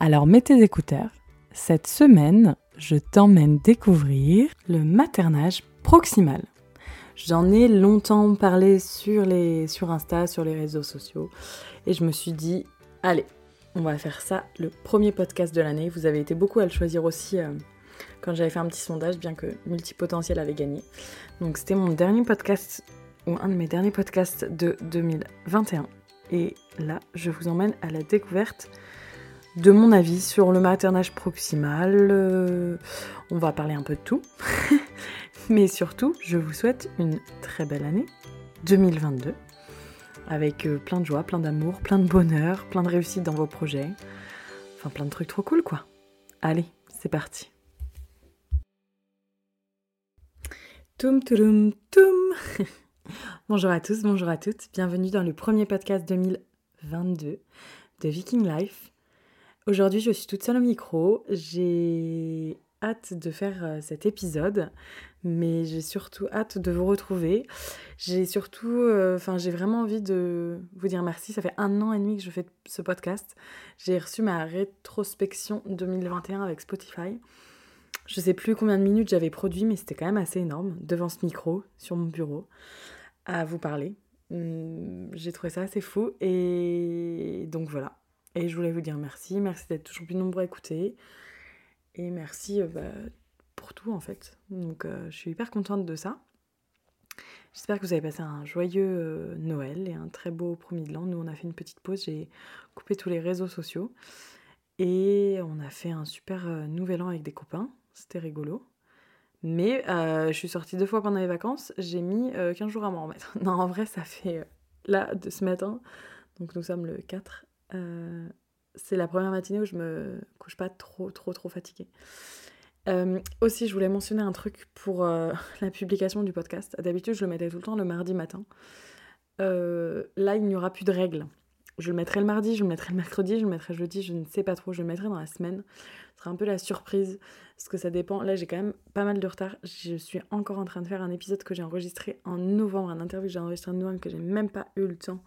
Alors mets tes écouteurs. Cette semaine, je t'emmène découvrir le maternage proximal. J'en ai longtemps parlé sur, les, sur Insta, sur les réseaux sociaux, et je me suis dit, allez, on va faire ça le premier podcast de l'année. Vous avez été beaucoup à le choisir aussi euh, quand j'avais fait un petit sondage, bien que Multipotentiel avait gagné. Donc c'était mon dernier podcast, ou un de mes derniers podcasts de 2021. Et là, je vous emmène à la découverte de mon avis sur le maternage proximal. Euh, on va parler un peu de tout. Mais surtout, je vous souhaite une très belle année 2022 avec euh, plein de joie, plein d'amour, plein de bonheur, plein de réussite dans vos projets. Enfin, plein de trucs trop cool quoi. Allez, c'est parti. Toum toum toum Bonjour à tous, bonjour à toutes. Bienvenue dans le premier podcast 2022 de Viking Life. Aujourd'hui, je suis toute seule au micro. J'ai hâte de faire euh, cet épisode, mais j'ai surtout hâte de vous retrouver. J'ai surtout, euh, enfin, j'ai vraiment envie de vous dire merci. Ça fait un an et demi que je fais ce podcast. J'ai reçu ma rétrospection 2021 avec Spotify. Je sais plus combien de minutes j'avais produit, mais c'était quand même assez énorme devant ce micro sur mon bureau à vous parler. Hum, j'ai trouvé ça assez fou et donc voilà. Et je voulais vous dire merci, merci d'être toujours plus nombreux à écouter. Et merci euh, bah, pour tout en fait. Donc euh, je suis hyper contente de ça. J'espère que vous avez passé un joyeux euh, Noël et un très beau premier de l'an. Nous on a fait une petite pause, j'ai coupé tous les réseaux sociaux. Et on a fait un super nouvel an avec des copains. C'était rigolo. Mais je suis sortie deux fois pendant les vacances. J'ai mis 15 jours à m'en remettre. Non, en vrai, ça fait là, de ce matin. Donc nous sommes le 4 euh, c'est la première matinée où je me couche pas trop, trop, trop fatiguée. Euh, aussi, je voulais mentionner un truc pour euh, la publication du podcast. D'habitude, je le mettais tout le temps le mardi matin. là, il n'y aura plus de règles. Je le mettrai le mardi, je le mettrai le mercredi, je le mettrai jeudi, je ne sais pas trop. Je le mettrai dans la semaine. Ce sera un peu la surprise, parce que ça dépend. Là, j'ai quand même pas mal de retard. Je suis encore en train de faire un épisode que j'ai enregistré en novembre, un interview que j'ai enregistré en novembre, que j'ai même pas eu le temps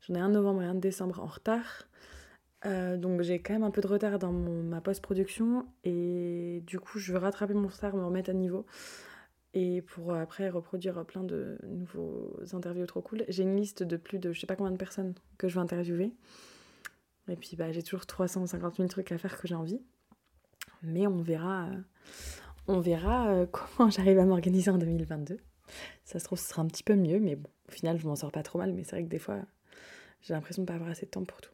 J'en ai un novembre et un décembre en retard. Euh, donc j'ai quand même un peu de retard dans ma post-production et du coup je veux rattraper mon retard, me remettre à niveau et pour après reproduire plein de nouveaux interviews trop cool. J'ai une liste de plus de je sais pas combien de personnes que je veux interviewer et puis bah, j'ai toujours 350 000 trucs à faire que j'ai envie. Mais on verra, euh, on verra euh, comment j'arrive à m'organiser en 2022. Ça se trouve ce sera un petit peu mieux mais bon au final je m'en sors pas trop mal mais c'est vrai que des fois j'ai l'impression de pas avoir assez de temps pour tout.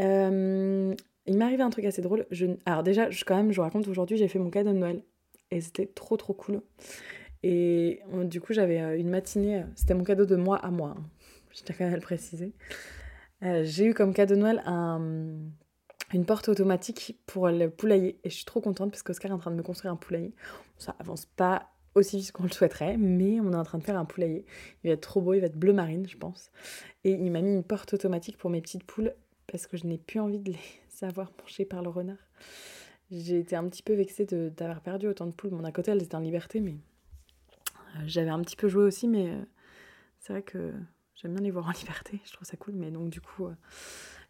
Euh, il m'est arrivé un truc assez drôle. Je... Alors déjà, je, quand même, je vous raconte aujourd'hui, j'ai fait mon cadeau de Noël. Et c'était trop trop cool. Et euh, du coup, j'avais euh, une matinée, c'était mon cadeau de moi à moi. Hein. Je tiens quand même à le préciser. j'ai eu comme cadeau de Noël un, une porte automatique pour le poulailler. Et je suis trop contente parce qu'Oscar est en train de me construire un poulailler. Ça avance pas aussi vite qu'on le souhaiterait, mais on est en train de faire un poulailler. Il va être trop beau, il va être bleu marine, je pense. Et il m'a mis une porte automatique pour mes petites poules parce que je n'ai plus envie de les savoir manger par le renard. J'ai été un petit peu vexée d'avoir perdu autant de poules. Mon à côté, elles étaient en liberté, mais euh, j'avais un petit peu joué aussi, mais euh, c'est vrai que j'aime bien les voir en liberté. Je trouve ça cool, mais donc du coup, euh,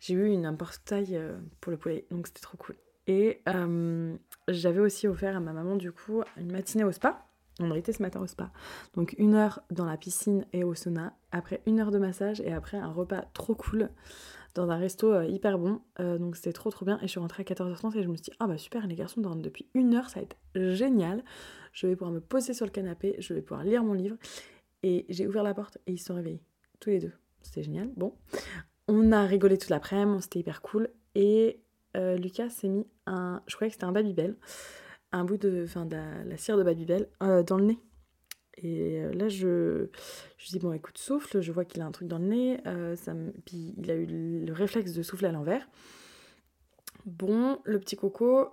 j'ai eu une porte taille pour le poulet, donc c'était trop cool. Et j'avais aussi offert à ma maman, du coup, une matinée au spa. On était ce matin au spa. Donc une heure dans la piscine et au sauna, après une heure de massage et après un repas trop cool dans un resto euh, hyper bon. Euh, donc c'était trop trop bien. Et je suis rentrée à 14h30 et je me suis dit, ah bah super, les garçons dorment depuis une heure, ça va être génial. Je vais pouvoir me poser sur le canapé, je vais pouvoir lire mon livre. Et j'ai ouvert la porte et ils se sont réveillés, tous les deux. C'était génial. Bon, on a rigolé toute l'après-midi, c'était hyper cool. Et euh, Lucas s'est mis un, je croyais que c'était un Babybel un bout de, la, cire de Babybel euh, dans le nez. Et euh, là, je, je dis, bon, écoute, souffle, je vois qu'il a un truc dans le nez. Euh, ça puis il a eu le réflexe de souffler à l'envers. Bon, le petit coco,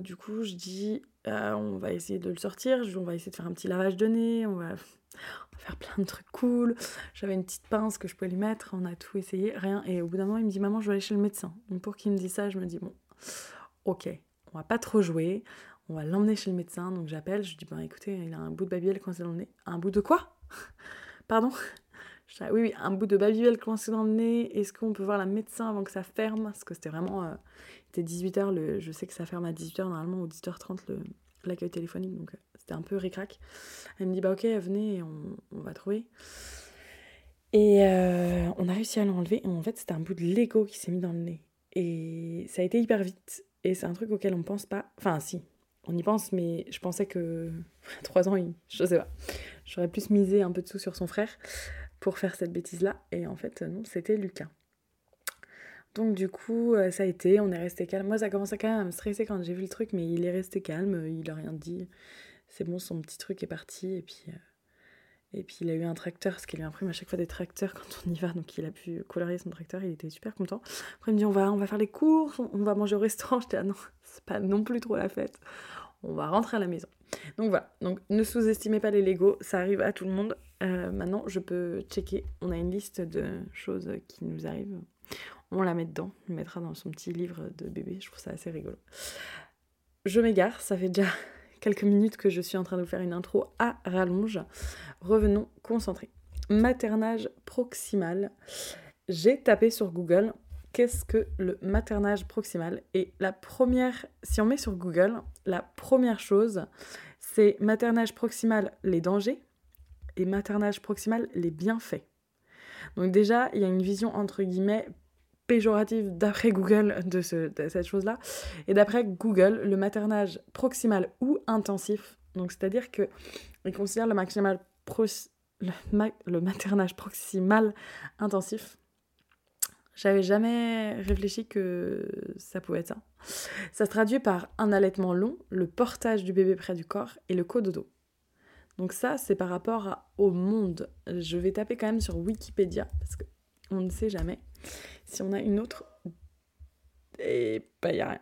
du coup, je dis, on va essayer de le sortir, on va essayer de faire un petit lavage de nez, on va, faire plein de trucs cool. J'avais une petite pince que je pouvais lui mettre, on a tout essayé, rien. Et au bout d'un moment, il me dit, maman, je vais aller chez le médecin. Pour qu'il me dise ça, je me dis, bon, ok, on va pas trop jouer, on va l'emmener chez le médecin. Donc j'appelle, je dis, ben écoutez, il a un bout de babybel coincé dans le nez. Un bout de quoi? Pardon? Oui, oui, un bout de babybel coincé dans le nez. Est-ce qu'on peut voir la médecin avant que ça ferme? Parce que c'était vraiment. Euh, c'était 18h, le, je sais que ça ferme à 18h normalement, ou 18h30 l'accueil téléphonique, donc euh, c'était un peu ricrac. Elle me dit Bah, ok, venez, on, on va trouver. Et euh, on a réussi à l'enlever. Et en fait, c'était un bout de Lego qui s'est mis dans le nez. Et ça a été hyper vite. Et c'est un truc auquel on pense pas. Enfin, si, on y pense, mais je pensais que. Trois ans, il... je sais pas. J'aurais plus misé un peu de sous sur son frère pour faire cette bêtise-là. Et en fait, non, c'était Lucas. Donc du coup, euh, ça a été, on est resté calme. Moi, ça commençait quand même à me stresser quand j'ai vu le truc, mais il est resté calme, il a rien dit. C'est bon, son petit truc est parti, et puis, euh, et puis il a eu un tracteur, parce qu'il lui imprime à chaque fois des tracteurs quand on y va, donc il a pu colorier son tracteur, il était super content. Après, il me dit, on va, faire les courses, on va manger au restaurant. J'étais, ah non, c'est pas non plus trop la fête. On va rentrer à la maison. Donc voilà, donc ne sous-estimez pas les Lego, ça arrive à tout le monde. Euh, maintenant, je peux checker. On a une liste de choses qui nous arrivent. On la met dedans. On mettra dans son petit livre de bébé. Je trouve ça assez rigolo. Je m'égare. Ça fait déjà quelques minutes que je suis en train de vous faire une intro à rallonge. Revenons concentrés. Maternage proximal. J'ai tapé sur Google qu'est-ce que le maternage proximal? Et la première, si on met sur Google, la première chose, c'est maternage proximal, les dangers, et maternage proximal, les bienfaits. Donc déjà, il y a une vision entre guillemets péjorative d'après Google de, ce, cette chose-là. Et d'après Google, le maternage proximal ou intensif, donc c'est-à-dire que considère le, maternage proximal intensif. J'avais jamais réfléchi que ça pouvait être ça. Ça se traduit par un allaitement long, le portage du bébé près du corps et le cododo. Donc ça, c'est par rapport au monde. Je vais taper quand même sur Wikipédia, parce qu'on ne sait jamais. Si on a une autre... Et bah, a rien.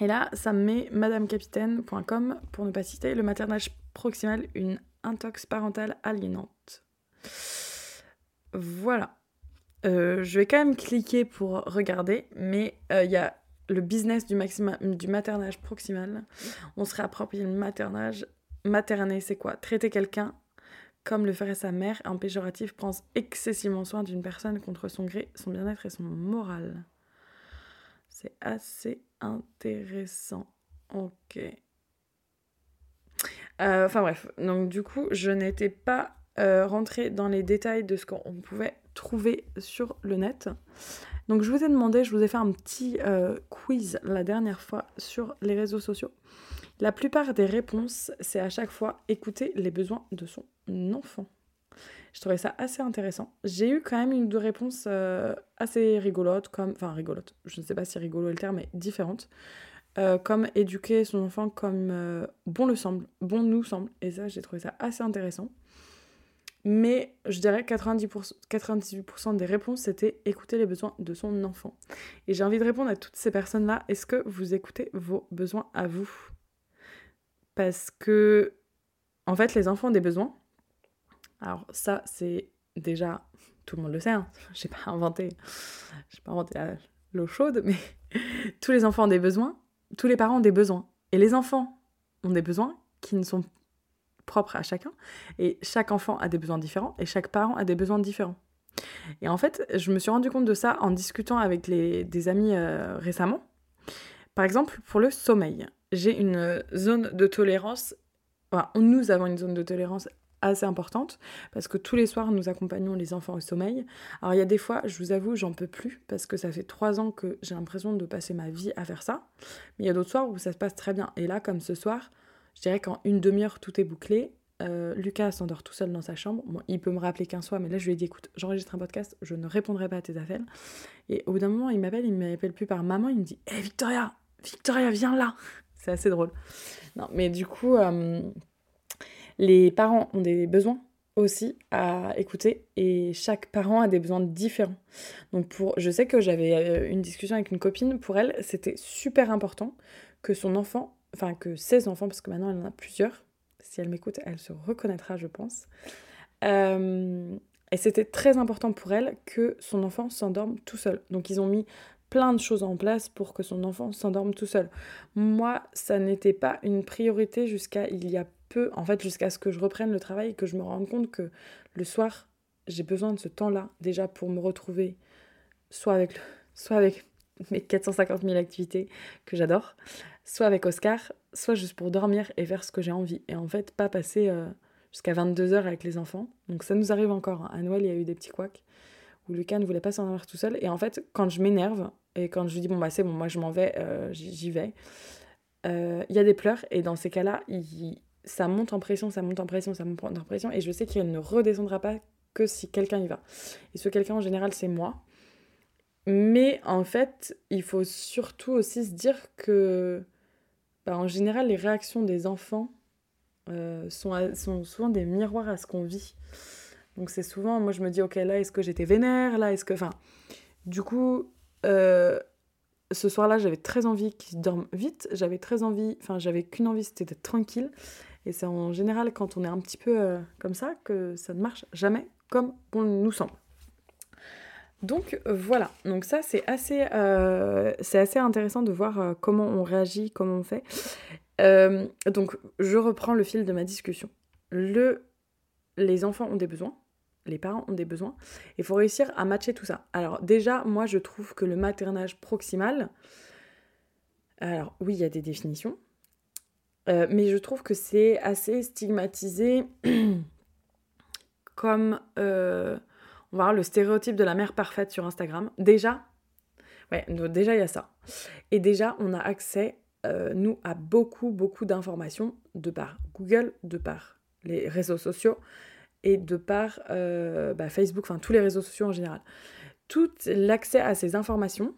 Et là, ça me met madamecapitaine.com, pour ne pas citer, le maternage proximal, une intox parentale aliénante. Voilà. Euh, je vais quand même cliquer pour regarder, mais euh, il y a le business du, du maternage proximal. On se réapproprie le maternage Materner, c'est quoi? Traiter quelqu'un comme le ferait sa mère, en péjoratif, prend excessivement soin d'une personne contre son gré, son bien-être et son moral. C'est assez intéressant. Ok. Euh, enfin bref, donc du coup, je n'étais pas euh, rentrée dans les détails de ce qu'on pouvait trouver sur le net. Donc je vous ai demandé, je vous ai fait un petit euh, quiz la dernière fois sur les réseaux sociaux. La plupart des réponses, c'est à chaque fois écouter les besoins de son enfant. Je trouvais ça assez intéressant. J'ai eu quand même une ou deux réponses euh, assez rigolotes, comme. Enfin, rigolotes, je ne sais pas si rigolo est le terme, mais différentes. Euh, comme éduquer son enfant comme euh, bon le semble, bon nous semble. Et ça, j'ai trouvé ça assez intéressant. Mais je dirais que 90%, 98% des réponses, c'était écouter les besoins de son enfant. Et j'ai envie de répondre à toutes ces personnes-là. Est-ce que vous écoutez vos besoins à vous? Parce que, en fait, les enfants ont des besoins. Alors, ça, c'est déjà, tout le monde le sait, hein. j'ai pas inventé, j'ai pas inventé l'eau chaude, mais tous les enfants ont des besoins, tous les parents ont des besoins. Et les enfants ont des besoins qui ne sont propres à chacun. Et chaque enfant a des besoins différents et chaque parent a des besoins différents. Et en fait, je me suis rendu compte de ça en discutant avec les, des amis euh, récemment. Par exemple, pour le sommeil j'ai une zone de tolérance, enfin, nous avons une zone de tolérance assez importante parce que tous les soirs nous accompagnons les enfants au sommeil. Alors il y a des fois, je vous avoue, j'en peux plus parce que ça fait trois ans que j'ai l'impression de passer ma vie à faire ça. Mais il y a d'autres soirs où ça se passe très bien. Et là, comme ce soir, je dirais qu'en une demi-heure tout est bouclé. Euh, Lucas s'endort tout seul dans sa chambre. Il peut me rappeler qu'un soir, mais là je lui ai dit écoute, j'enregistre un podcast, je ne répondrai pas à tes appels. Et au bout d'un moment, il m'appelle, il ne m'appelle plus par maman, il me dit Hé hey, Victoria, Victoria, viens là c'est assez drôle. Non, mais du coup, euh, les parents ont des besoins aussi à écouter et chaque parent a des besoins différents. Donc pour je sais que j'avais euh, une discussion avec une copine, pour elle, c'était super important que son enfant, enfin que ses enfants parce que maintenant elle en a plusieurs. Si elle m'écoute, elle se reconnaîtra, je pense. Euh, et c'était très important pour elle que son enfant s'endorme tout seul. Donc ils ont mis plein de choses en place pour que son enfant s'endorme tout seul. Moi, ça n'était pas une priorité jusqu'à il y a peu, en fait, jusqu'à ce que je reprenne le travail et que je me rende compte que le soir, j'ai besoin de ce temps-là déjà pour me retrouver soit avec, soit avec mes 450 000 activités que j'adore, soit avec Oscar, soit juste pour dormir et faire ce que j'ai envie. Et en fait, pas passer euh, jusqu'à 22h avec les enfants. Donc ça nous arrive encore. Hein. À Noël, il y a eu des petits couacs où Lucas ne voulait pas s'endormir tout seul. Et en fait, quand je m'énerve et quand je dis bon bah c'est bon, moi je m'en vais, euh, j'y vais, euh, il y a des pleurs et dans ces cas-là, ça monte en pression, ça monte en pression, ça monte en pression et je sais qu'il ne redescendra pas que si quelqu'un y va. Et ce quelqu'un en général, c'est moi. Mais en fait, il faut surtout aussi se dire que, bah, en général, les réactions des enfants euh, sont, sont souvent des miroirs à ce qu'on vit. Donc c'est souvent, moi je me dis, ok, là, est-ce que j'étais vénère? Là, est-ce que... Enfin, du coup, euh, ce soir-là, j'avais très envie qu'ils dorment vite. J'avais très envie, enfin, j'avais qu'une envie, c'était d'être tranquille. Et c'est en général quand on est un petit peu euh, comme ça que ça ne marche jamais comme on nous semble. Donc voilà, donc ça c'est assez, euh, assez intéressant de voir comment on réagit, comment on fait. donc je reprends le fil de ma discussion. Le, les enfants ont des besoins, les parents ont des besoins. Il faut réussir à matcher tout ça. Alors déjà, moi je trouve que le maternage proximal, alors oui, il y a des définitions, euh, mais je trouve que c'est assez stigmatisé comme, euh, on va voir, le stéréotype de la mère parfaite sur Instagram. Déjà, ouais, déjà il y a ça. Et déjà, on a accès, euh, nous, à beaucoup, beaucoup d'informations de par Google, de par les réseaux sociaux et de par bah, Facebook, enfin tous les réseaux sociaux en général. Tout l'accès à ces informations,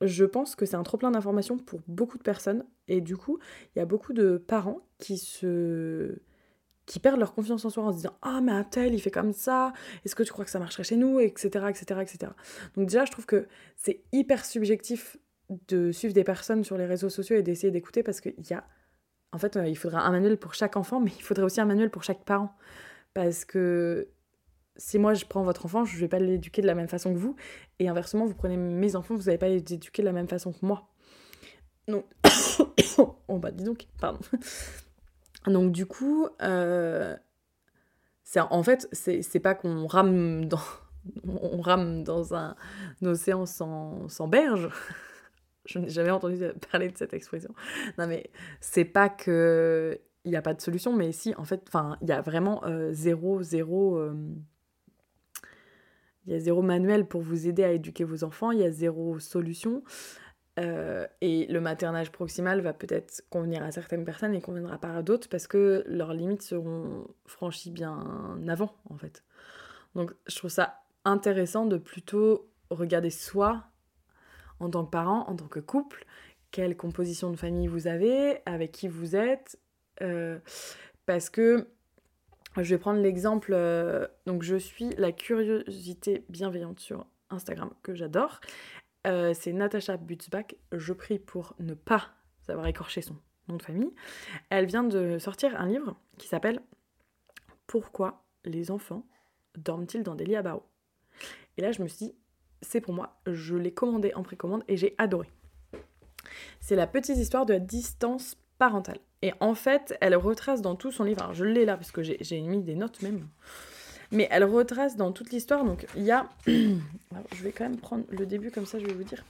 je pense que c'est un trop plein d'informations pour beaucoup de personnes et du coup, il y a beaucoup de parents qui se qui perdent leur confiance en soi en se disant ah mais un tel il fait comme ça est-ce que tu crois que ça marcherait chez nous? Etc etc etc donc déjà je trouve que c'est hyper subjectif de suivre des personnes sur les réseaux sociaux et d'essayer d'écouter parce qu'il y a en fait euh, il faudra un manuel pour chaque enfant mais il faudrait aussi un manuel pour chaque parent parce que si moi je prends votre enfant, je vais pas l'éduquer de la même façon que vous. Et inversement, vous prenez mes enfants, vous n'allez pas les éduquer de la même façon que moi. Donc, oh bah dis donc, pardon. Donc du coup, euh, en fait, c'est pas qu'on rame dans, on rame un, océan sans, sans berge. Je n'ai jamais entendu parler de cette expression. Non mais c'est pas que il n'y a pas de solution, mais si, en fait, il y a vraiment euh, zéro, zéro. Euh, y a zéro manuel pour vous aider à éduquer vos enfants, il y a zéro solution. Euh, et le maternage proximal va peut-être convenir à certaines personnes et conviendra pas à d'autres parce que leurs limites seront franchies bien avant, en fait. Donc, je trouve ça intéressant de plutôt regarder soi en tant que parent, en tant que couple, quelle composition de famille vous avez, avec qui vous êtes, euh, parce que je vais prendre l'exemple, euh, donc je suis la curiosité bienveillante sur Instagram que j'adore. Euh, c'est Natacha Butzbach, je prie pour ne pas avoir écorché son nom de famille. Elle vient de sortir un livre qui s'appelle Pourquoi les enfants dorment-ils dans des lits à barreaux? Et là je me suis dit, c'est pour moi, je l'ai commandé en précommande et j'ai adoré. C'est la petite histoire de la distance parentale. Et en fait, elle retrace dans tout son livre, alors je l'ai là parce que j'ai mis des notes même, mais elle retrace dans toute l'histoire, donc il y a, je vais quand même prendre le début comme ça, je vais vous dire,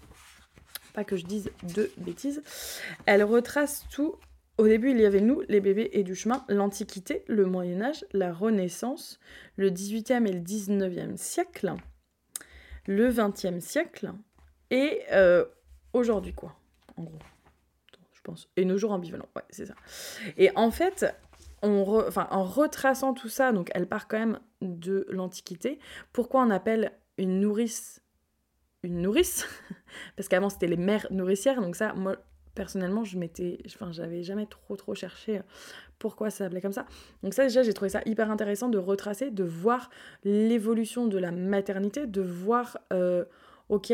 pas que je dise de bêtises, elle retrace tout, au début il y avait nous, les bébés et du chemin, l'Antiquité, le Moyen Âge, la Renaissance, le 18e et le 19e siècle, le 20e siècle, et euh, aujourd'hui quoi, en gros Et nos jours ambivalents, ouais, c'est ça. Et en fait, on en retraçant tout ça, donc elle part quand même de l'Antiquité. Pourquoi on appelle une nourrice une nourrice? Parce qu'avant, c'était les mères nourricières. Donc ça, moi, personnellement, je m'étais, enfin, j'avais jamais trop trop cherché pourquoi ça s'appelait comme ça. Donc ça déjà, j'ai trouvé ça hyper intéressant de retracer, de voir l'évolution de la maternité, de voir, euh, ok,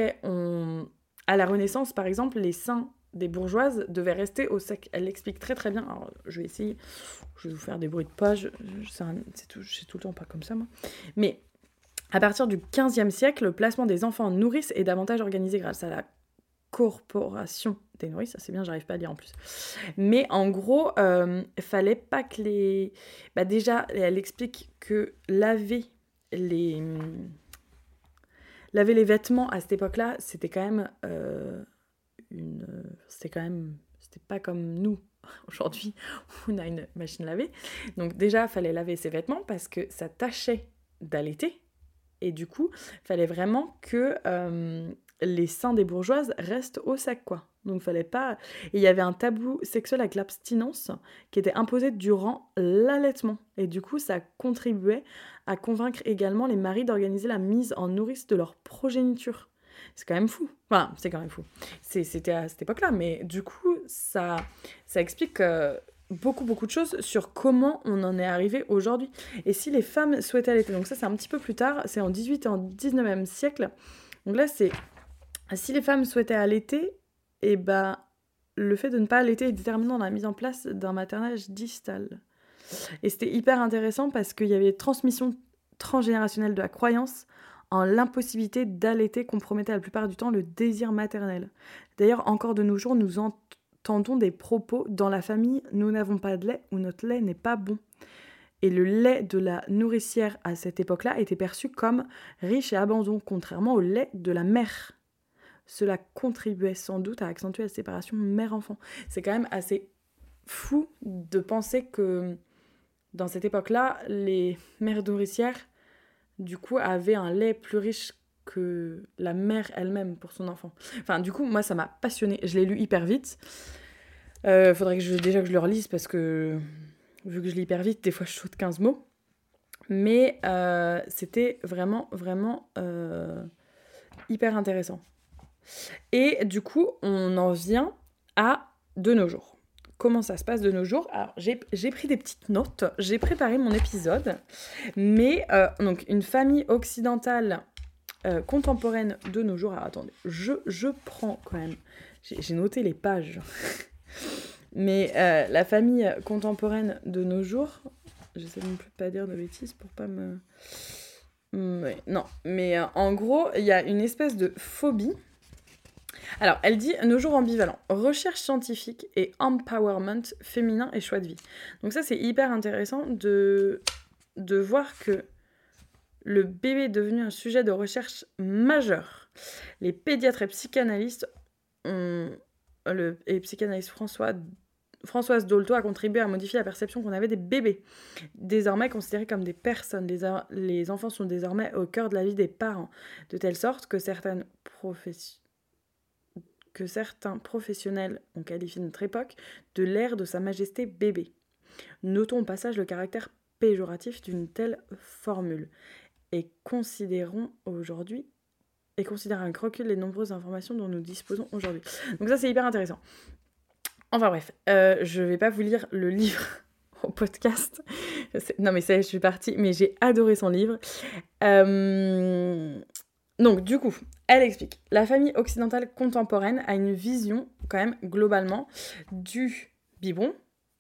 à la Renaissance par exemple, les seins des bourgeoises devaient rester au sec. Elle l'explique très très bien. Alors, je vais essayer, je vais vous faire des bruits de page, c'est tout, le temps pas comme ça moi. Mais à partir du 15e siècle, le placement des enfants en nourrice est davantage organisé grâce à la corporation des nourrices, c'est bien, j'arrive pas à lire en plus. Mais en gros, euh, fallait pas que les... Bah déjà, elle explique que laver les... Laver les vêtements à cette époque-là, c'était quand même euh, C'était quand même... C'était pas comme nous, aujourd'hui, où on a une machine à laver. Donc déjà, fallait laver ses vêtements parce que ça tâchait d'allaiter. Et du coup, fallait vraiment que... Euh, les seins des bourgeoises restent au sec, quoi. Donc fallait pas. Il y avait un tabou sexuel avec l'abstinence qui était imposé durant l'allaitement. Et du coup, ça contribuait à convaincre également les maris d'organiser la mise en nourrice de leur progéniture. C'est quand même fou. Enfin, c'est quand même fou. C'était à cette époque-là, mais du coup, ça, ça explique euh, beaucoup, beaucoup de choses sur comment on en est arrivé aujourd'hui. Et si les femmes souhaitaient allaiter, donc ça, c'est un petit peu plus tard, c'est en 18 et en 19e siècle. Donc là, c'est si les femmes souhaitaient allaiter, et eh ben, le fait de ne pas allaiter est déterminant dans la mise en place d'un maternage distal. Et c'était hyper intéressant parce qu'il y avait transmission transgénérationnelle de la croyance en l'impossibilité d'allaiter compromettait la plupart du temps le désir maternel. D'ailleurs, encore de nos jours, nous entendons des propos dans la famille nous n'avons pas de lait ou notre lait n'est pas bon. Et le lait de la nourricière à cette époque-là était perçu comme riche et abandon, contrairement au lait de la mère cela contribuait sans doute à accentuer la séparation mère-enfant. C'est quand même assez fou de penser que dans cette époque-là, les mères nourricières, du coup, avaient un lait plus riche que la mère elle-même pour son enfant. Enfin, du coup, moi, ça m'a passionné. Je l'ai lu hyper vite. Euh, faudrait que je, déjà que je le relise parce que, vu que je lis hyper vite, des fois je saute 15 mots. Mais euh, c'était vraiment, vraiment euh, hyper intéressant. Et du coup, on en vient à de nos jours. Comment ça se passe de nos jours Alors, j'ai pris des petites notes, j'ai préparé mon épisode, mais euh, donc une famille occidentale euh, contemporaine de nos jours. Alors, attendez, je, prends quand même, j'ai noté les pages, mais euh, la famille contemporaine de nos jours, j'essaie non plus de pas dire de bêtises pour pas me. Non, mais en gros, il y a une espèce de phobie alors, elle dit nos jours ambivalents, recherche scientifique et empowerment féminin et choix de vie. Donc ça, c'est hyper intéressant de, voir que le bébé est devenu un sujet de recherche majeur. Les pédiatres et psychanalystes ont, le, et psychanalyste François Françoise Dolto a contribué à modifier la perception qu'on avait des bébés, désormais considérés comme des personnes. Les, les, enfants sont désormais au cœur de la vie des parents, de telle sorte que certaines professions que certains professionnels ont qualifié notre époque de l'ère de Sa Majesté bébé. Notons au passage le caractère péjoratif d'une telle formule et considérons aujourd'hui et considérons avec recul les nombreuses informations dont nous disposons aujourd'hui. Donc ça c'est hyper intéressant. Enfin bref, euh, je vais pas vous lire le livre au podcast. Non mais ça je suis partie, mais j'ai adoré son livre. Euh, donc du coup, elle explique, la famille occidentale contemporaine a une vision quand même globalement du biberon,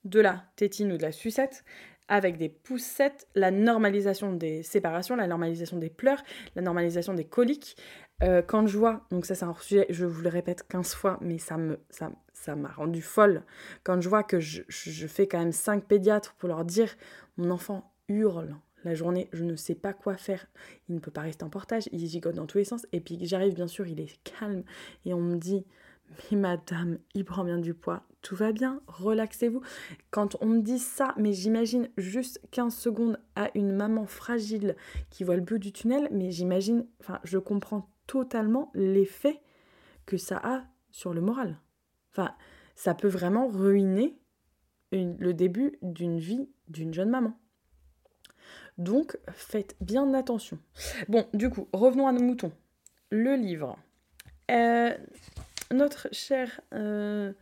de la tétine ou de la sucette, avec des poussettes, la normalisation des séparations, la normalisation des pleurs, la normalisation des coliques. Euh, quand je vois, donc ça c'est un sujet, je vous le répète 15 fois, mais ça me ça, ça m'a rendu folle. Quand je vois que je, je fais quand même 5 pédiatres pour leur dire mon enfant hurle la journée, je ne sais pas quoi faire. Il ne peut pas rester en portage, il gigote dans tous les sens. Et puis j'arrive, bien sûr, il est calme. Et on me dit, mais madame, il prend bien du poids. Tout va bien, relaxez-vous. Quand on me dit ça, mais j'imagine juste 15 secondes à une maman fragile qui voit le bout du tunnel, mais j'imagine, enfin, je comprends totalement l'effet que ça a sur le moral. Enfin, ça peut vraiment ruiner le début d'une vie d'une jeune maman. Donc faites bien attention. Bon, du coup, revenons à nos moutons. Le livre. Euh, notre cher euh,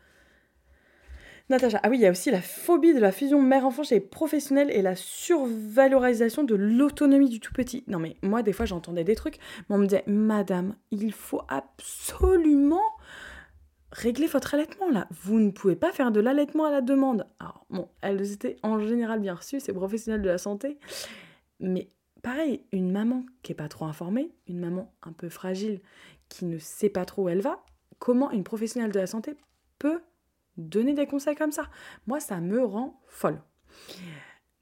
Natacha, ah oui, il y a aussi la phobie de la fusion mère-enfant chez les professionnels et la survalorisation de l'autonomie du tout petit. Non mais moi des fois j'entendais des trucs, mais on me disait, Madame, il faut absolument régler votre allaitement là. Vous ne pouvez pas faire de l'allaitement à la demande. Alors bon, elles étaient en général bien reçues, ces professionnels de la santé, mais pareil, une maman qui est pas trop informée, une maman un peu fragile, qui ne sait pas trop où elle va, comment une professionnelle de la santé peut donner des conseils comme ça? Moi, ça me rend folle.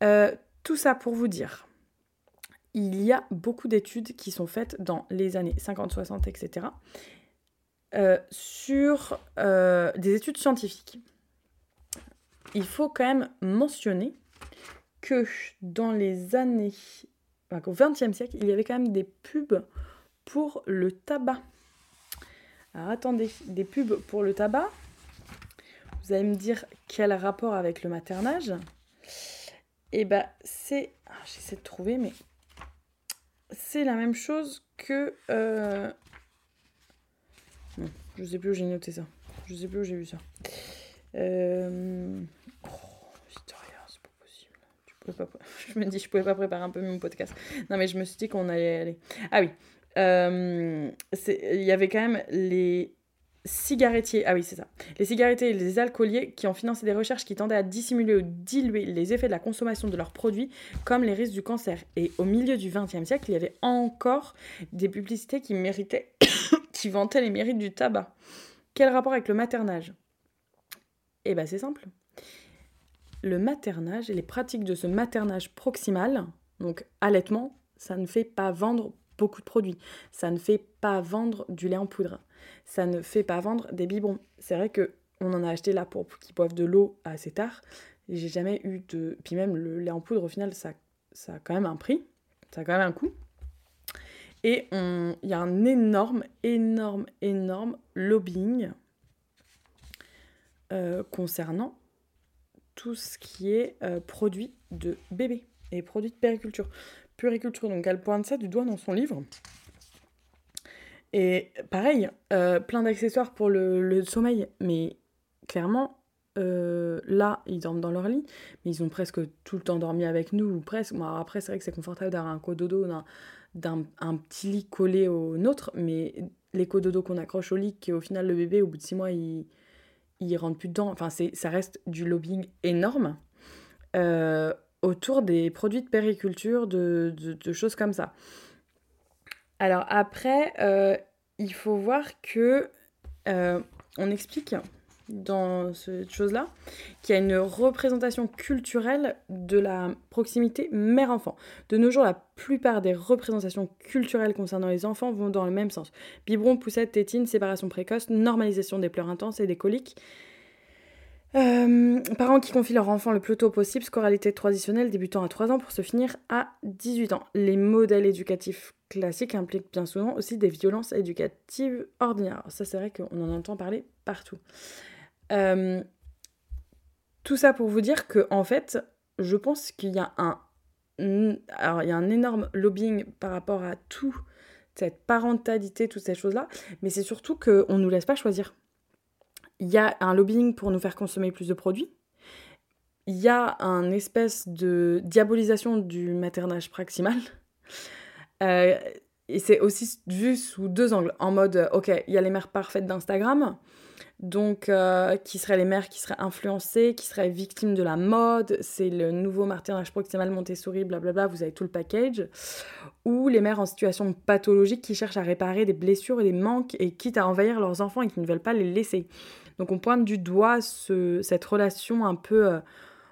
Euh, tout ça pour vous dire, il y a beaucoup d'études qui sont faites dans les années 50, 60, etc. sur euh, des études scientifiques. Il faut quand même mentionner que dans les années, au XXe siècle, il y avait quand même des pubs pour le tabac. Alors attendez, des pubs pour le tabac. Vous allez me dire quel rapport avec le maternage eh ben c'est... Ah, j'essaie de trouver, mais... C'est la même chose que... Euh... Non, je sais plus où j'ai noté ça. Je sais plus où j'ai vu ça. Euh... Oh, Victoria, c'est pas possible. Tu Je me dis, je pouvais pas préparer un peu mon podcast. Non, mais je me suis dit qu'on allait aller... Ah oui. Euh, il y avait quand même les cigarettiers, ah oui c'est ça, les cigarettiers et les alcooliers qui ont financé des recherches qui tendaient à dissimuler ou diluer les effets de la consommation de leurs produits comme les risques du cancer. Et au milieu du XXe siècle, il y avait encore des publicités qui méritaient, qui vantaient les mérites du tabac. Quel rapport avec le maternage? Eh bien c'est simple. Le maternage et les pratiques de ce maternage proximal, donc allaitement, ça ne fait pas vendre beaucoup de produits. Ça ne fait pas vendre du lait en poudre. Ça ne fait pas vendre des biberons. C'est vrai que on en a acheté là pour qu'ils boivent de l'eau assez tard. J'ai jamais eu de. Puis même le lait en poudre, au final, ça, ça a quand même un prix. Ça a quand même un coût. Et il y a un énorme, énorme, énorme lobbying euh, concernant tout ce qui est euh, produit de bébé et produits de périculture puriculture. Donc elle pointe ça du doigt dans son livre. Et pareil, euh, plein d'accessoires pour le, sommeil, mais clairement, euh, là, ils dorment dans leur lit, mais ils ont presque tout le temps dormi avec nous, ou presque. Moi, après, c'est vrai que c'est confortable d'avoir un cododo, d'un un petit lit collé au nôtre, mais les cododos qu'on accroche au lit, qui au final, le bébé, au bout de six mois, il, il rentre plus dedans. Enfin, ça reste du lobbying énorme. Euh, autour des produits de périculture, de, choses comme ça. Alors après, euh, il faut voir que euh, on explique dans cette chose-là qu'il y a une représentation culturelle de la proximité mère-enfant. De nos jours, la plupart des représentations culturelles concernant les enfants vont dans le même sens. Biberon, poussette, tétine, séparation précoce, normalisation des pleurs intenses et des coliques. Euh, parents qui confient leur enfant le plus tôt possible, scoralité traditionnelle débutant à 3 ans pour se finir à 18 ans. Les modèles éducatifs classiques impliquent bien souvent aussi des violences éducatives ordinaires. ça, c'est vrai qu'on en entend parler partout. Euh, tout ça pour vous dire que, en fait, je pense qu'il y a un, alors, il y a un énorme lobbying par rapport à tout cette parentalité, toutes ces choses-là, mais c'est surtout qu'on ne nous laisse pas choisir il y a un lobbying pour nous faire consommer plus de produits. Il y a un espèce de diabolisation du maternage proximal. Euh, et c'est aussi vu sous deux angles. En mode, ok, il y a les mères parfaites d'Instagram, donc euh, qui seraient les mères qui seraient influencées, qui seraient victimes de la mode, c'est le nouveau maternage proximal Montessori, blablabla, vous avez tout le package. Ou les mères en situation pathologique qui cherchent à réparer des blessures et des manques et quitte à envahir leurs enfants et qui ne veulent pas les laisser. Donc on pointe du doigt cette relation un peu... Euh,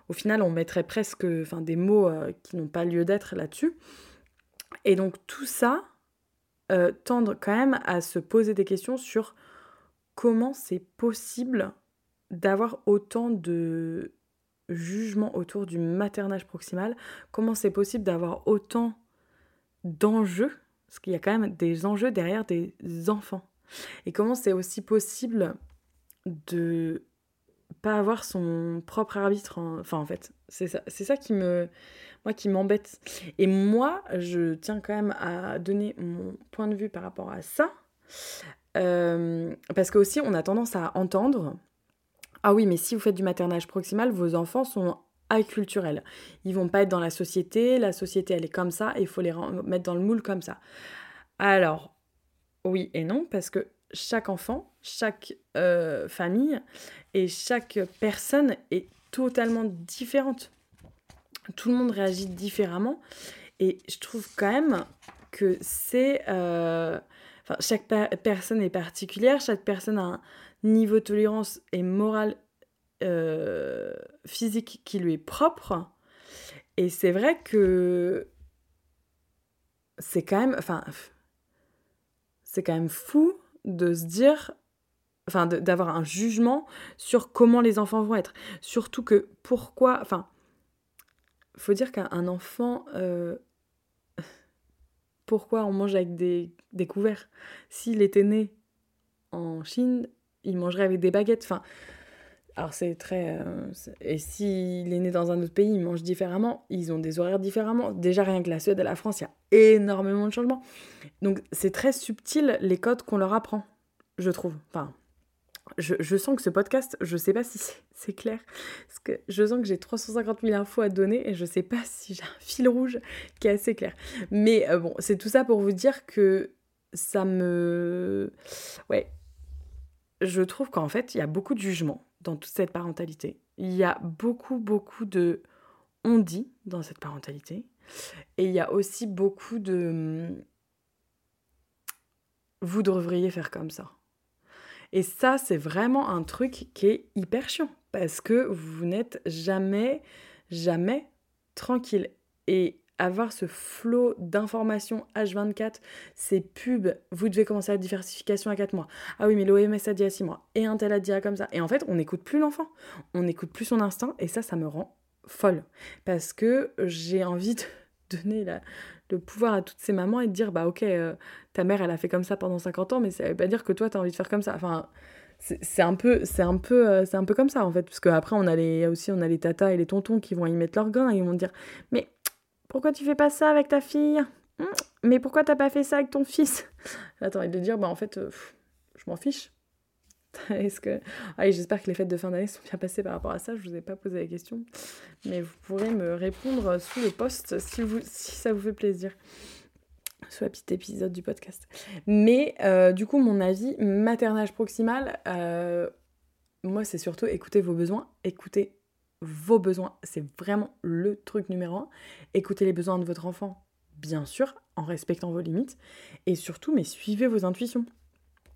au final, on mettrait presque enfin, des mots euh, qui n'ont pas lieu d'être là-dessus. Et donc tout ça tend quand même à se poser des questions sur comment c'est possible d'avoir autant de jugements autour du maternage proximal, comment c'est possible d'avoir autant d'enjeux, parce qu'il y a quand même des enjeux derrière des enfants, et comment c'est aussi possible de pas avoir son propre arbitre. Enfin, en fait, c'est ça, qui me, moi, qui m'embête. Et moi, je tiens quand même à donner mon point de vue par rapport à ça. Euh, parce que aussi, on a tendance à entendre Ah oui, mais si vous faites du maternage proximal, vos enfants sont acculturels. Ils vont pas être dans la société, la société elle est comme ça, il faut les mettre dans le moule comme ça. Alors, oui et non, parce que chaque enfant, chaque euh, famille et chaque personne est totalement différente. Tout le monde réagit différemment. Et je trouve quand même que c'est... Euh, chaque personne est particulière, chaque personne a un niveau de tolérance et morale euh, physique qui lui est propre. Et c'est vrai que c'est quand même... Enfin, c'est quand même fou de se dire enfin d'avoir un jugement sur comment les enfants vont être. Surtout que pourquoi, enfin, faut dire qu'un enfant, euh, pourquoi on mange avec des, des couverts S'il était né en Chine, il mangerait avec des baguettes. Enfin, alors c'est très... Euh, et s'il est né dans un autre pays, il mange différemment, ils ont des horaires différemment. Déjà rien que la Suède et la France, il y a énormément de changements. Donc c'est très subtil les codes qu'on leur apprend, je trouve. Enfin, je, sens que ce podcast, je sais pas si c'est clair, parce que je sens que j'ai 350 000 infos à donner et je sais pas si j'ai un fil rouge qui est assez clair. Mais euh, bon, c'est tout ça pour vous dire que ça me... Ouais, je trouve qu'en fait, il y a beaucoup de jugement dans toute cette parentalité. Il y a beaucoup, beaucoup de on dit dans cette parentalité. Et il y a aussi beaucoup de vous devriez faire comme ça. Et ça, c'est vraiment un truc qui est hyper chiant parce que vous n'êtes jamais, jamais tranquille. Et avoir ce flot d'informations H24, ces pubs, vous devez commencer la diversification à 4 mois. Ah oui, mais l'OMS a dit à 6 mois. Et un tel a dit comme ça. Et en fait, on n'écoute plus l'enfant. On n'écoute plus son instinct. Et ça, ça me rend folle. Parce que j'ai envie de donner la, le pouvoir à toutes ces mamans et de dire, bah ok, euh, ta mère, elle a fait comme ça pendant 50 ans, mais ça veut pas dire que toi, tu as envie de faire comme ça. Enfin, c'est un peu c'est un peu euh, c'est un peu comme ça en fait parce qu'après on a les aussi on a les tatas et les tontons qui vont y mettre leur grain et ils vont dire mais pourquoi tu fais pas ça avec ta fille? Hmm, mais pourquoi t'as pas fait ça avec ton fils? Attends il de dire bah en fait euh, je m'en fiche Est-ce que ah, j'espère que les fêtes de fin d'année sont bien passées par rapport à ça je vous ai pas posé la question mais vous pourrez me répondre sous le post si vous si ça vous fait plaisir soit petit épisode du podcast. Mais euh, du coup, mon avis, maternage proximal, euh, moi, c'est surtout écouter vos besoins, écouter vos besoins. C'est vraiment le truc numéro un. Écoutez les besoins de votre enfant, bien sûr, en respectant vos limites. Et surtout, mais suivez vos intuitions.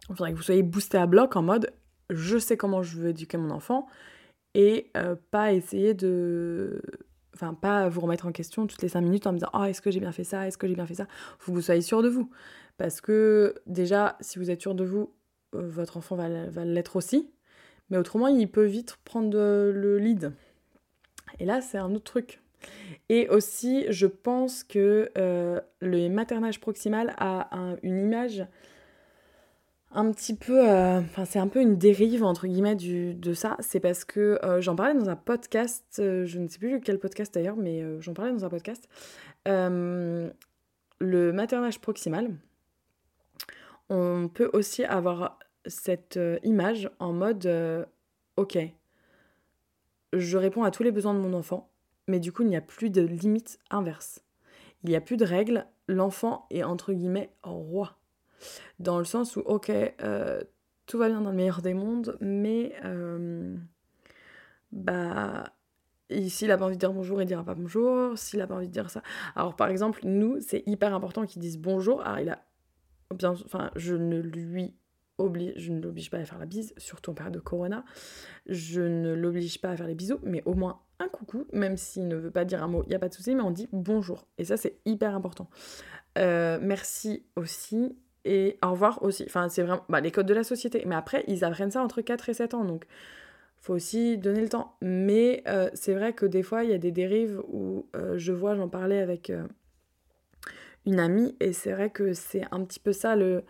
Il faudrait que vous soyez boosté à bloc en mode je sais comment je veux éduquer mon enfant et euh, pas essayer de enfin pas vous remettre en question toutes les cinq minutes en me disant oh est-ce que j'ai bien fait ça est-ce que j'ai bien fait ça? Faut que vous soyez sûr de vous. Parce que déjà si vous êtes sûr de vous euh, votre enfant va, l'être aussi. Mais autrement il peut vite prendre le lead. Et là c'est un autre truc. Et aussi je pense que euh, le maternage proximal a une image un petit peu, euh, c'est un peu une dérive entre guillemets du, de ça. C'est parce que euh, j'en parlais dans un podcast, euh, je ne sais plus quel podcast d'ailleurs, mais j'en parlais dans un podcast. le maternage proximal, on peut aussi avoir cette image en mode, ok, je réponds à tous les besoins de mon enfant, mais du coup il n'y a plus de limite inverse. Il n'y a plus de règles, l'enfant est entre guillemets roi dans le sens où, ok, euh, tout va bien dans le meilleur des mondes, mais euh, bah, s'il a pas envie de dire bonjour, il dira pas bonjour. S'il a pas envie de dire ça. Alors, par exemple, nous, c'est hyper important qu'il dise bonjour. Alors, il a. Bien, enfin, je ne lui oblige, je ne l'oblige pas à faire la bise, surtout en période de corona. Je ne l'oblige pas à faire les bisous, mais au moins un coucou, même s'il ne veut pas dire un mot, il n'y a pas de souci, mais on dit bonjour. Et ça, c'est hyper important. Euh, merci aussi et au revoir aussi. Enfin, c'est vraiment bah, les codes de la société. Mais après, ils apprennent ça entre 4 et 7 ans, donc faut aussi donner le temps. Mais euh, c'est vrai que des fois, il y a des dérives où euh, je vois, j'en parlais avec euh, une amie, et c'est vrai que c'est un petit peu ça le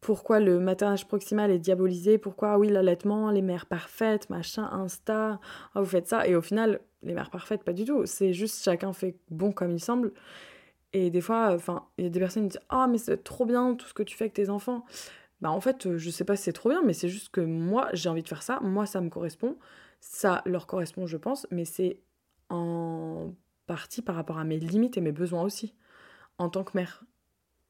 pourquoi le maternage proximal est diabolisé, pourquoi oui l'allaitement, les mères parfaites, machin, Insta, oh, vous faites ça, et au final, les mères parfaites, pas du tout, c'est juste chacun fait bon comme il semble, et des fois, enfin, il y a des personnes qui disent Ah, mais c'est trop bien tout ce que tu fais avec tes enfants. bah en fait, je sais pas si c'est trop bien, mais c'est juste que moi, j'ai envie de faire ça, moi, ça me correspond, ça leur correspond, je pense, mais c'est en partie par rapport à mes limites et mes besoins aussi, en tant que mère.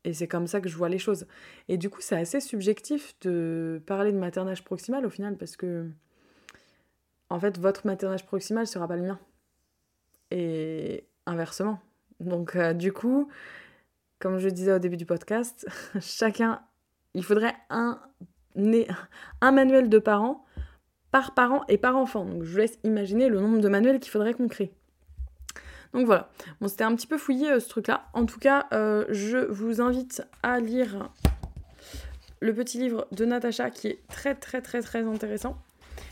Et c'est comme ça que je vois les choses. Et du coup, c'est assez subjectif de parler de maternage proximal au final, parce que, en fait, votre maternage proximal sera pas le mien. Et inversement. Donc, euh, du coup, comme je disais au début du podcast, chacun, il faudrait un, manuel de parents par parent et par enfant. Donc, je vous laisse imaginer le nombre de manuels qu'il faudrait qu'on crée. Donc voilà, bon c'était un petit peu fouillé euh, ce truc-là. En tout cas, euh, je vous invite à lire le petit livre de Natacha qui est très très très très intéressant.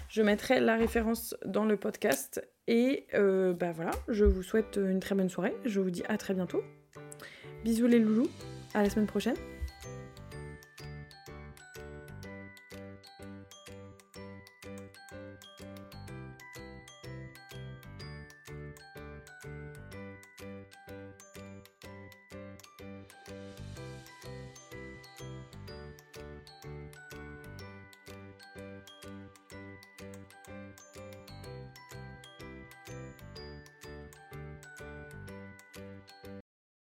Je mettrai la référence dans le podcast. Et euh, bah voilà, je vous souhaite une très bonne soirée. Je vous dis à très bientôt. Bisous les loulous, à la semaine prochaine.